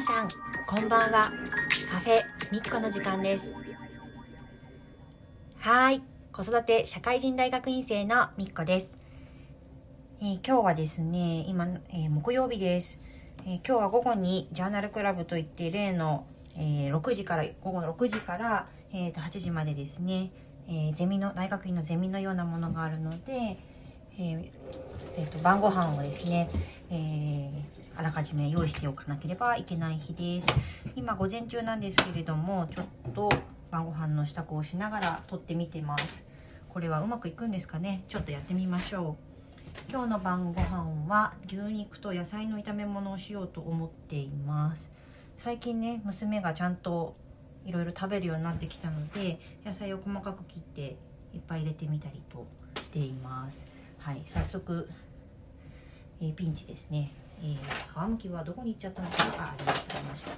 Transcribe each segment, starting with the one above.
皆さんこんばんは。カフェみっこの時間です。はい子育て社会人大学院生のみっこです、えー今日はですね今、えー木曜日です、えー今日は午後にジャーナルクラブといって例の、えー6時から午後の6時から、えーと8時までですね、えーゼミの大学院のゼミのようなものがあるので、えーえーと晩ご飯をですね、えーあらかじめ用意しておかなければいけない日です。今午前中なんですけれどもちょっと晩ご飯の支度をしながら撮ってみてます。これはうまくいくんですかね？ちょっとやってみましょう。今日の晩ご飯は牛肉と野菜の炒め物をしようと思っています。最近ね娘がちゃんといろいろ食べるようになってきたので野菜を細かく切っていっぱい入れてみたりとしています。はい早速、えーピンチですね、えー皮むきはどこに行っちゃったのかなあありましたありました。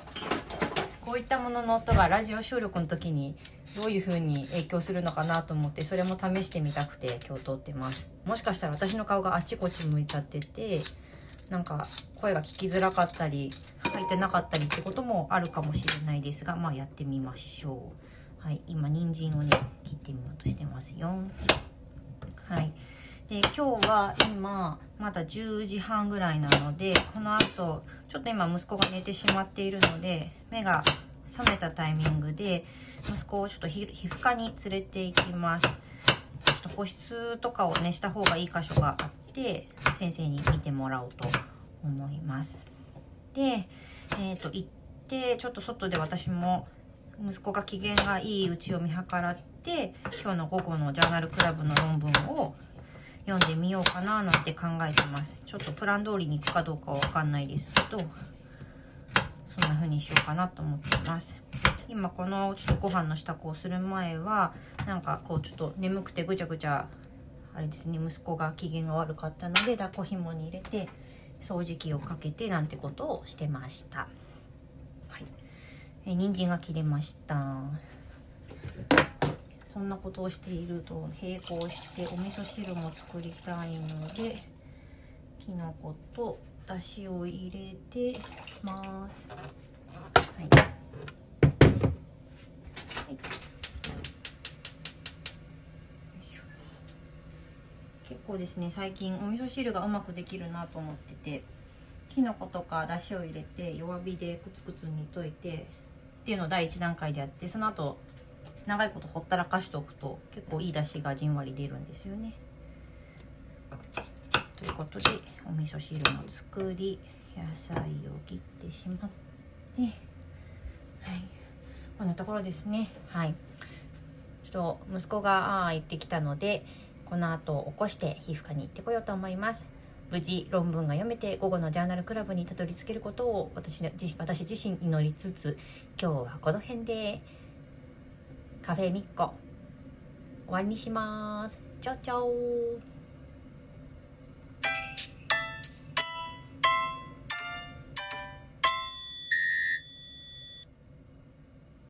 こういったものの音がラジオ収録の時にどういう風に影響するのかなと思ってそれも試してみたくて今日撮ってます。もしかしたら私の顔があちこち向いちゃっててなんか声が聞きづらかったり入ってなかったりってこともあるかもしれないですがまあやってみましょう。はい今人参をね切ってみようとしてますよ。はい。で今日は今まだ10時半ぐらいなのでこの後ちょっと今息子が寝てしまっているので目が覚めたタイミングで息子をちょっと皮膚科に連れて行きます。ちょっと保湿とかをねした方がいい箇所があって先生に見てもらおうと思います。でえっ、と行ってちょっと外で私も息子が機嫌がいいうちを見計らって今日の午後のジャーナルクラブの論文を読んでみようかななんて考えてます。ちょっとプラン通りに行くかどうかは分かんないですけどそんな風にしようかなと思ってます。今このちょっとご飯の支度をする前はなんかこうちょっと眠くてぐちゃぐちゃあれですね息子が機嫌が悪かったので抱っこ紐に入れて掃除機をかけてなんてことをしてました。はい。え人参が切れました。そんなことをしていると並行してお味噌汁も作りたいのできのことだしを入れてます。はい、はい。結構ですね最近お味噌汁がうまくできるなと思っててきのことかだしを入れて弱火でクツクツ煮といてっていうのを第一段階でやってその後長いことほったらかしておくと結構いい出汁がじんわり出るんですよね。ということでお味噌汁も作り野菜を切ってしまってはい。こんなところですね。はい。ちょっと息子があー行ってきたのでこの後起こして皮膚科に行ってこようと思います。無事論文が読めて午後のジャーナルクラブにたどり着けることを私私自身祈りつつ今日はこの辺で。カフェみっこ終わりにします。チャオチャオ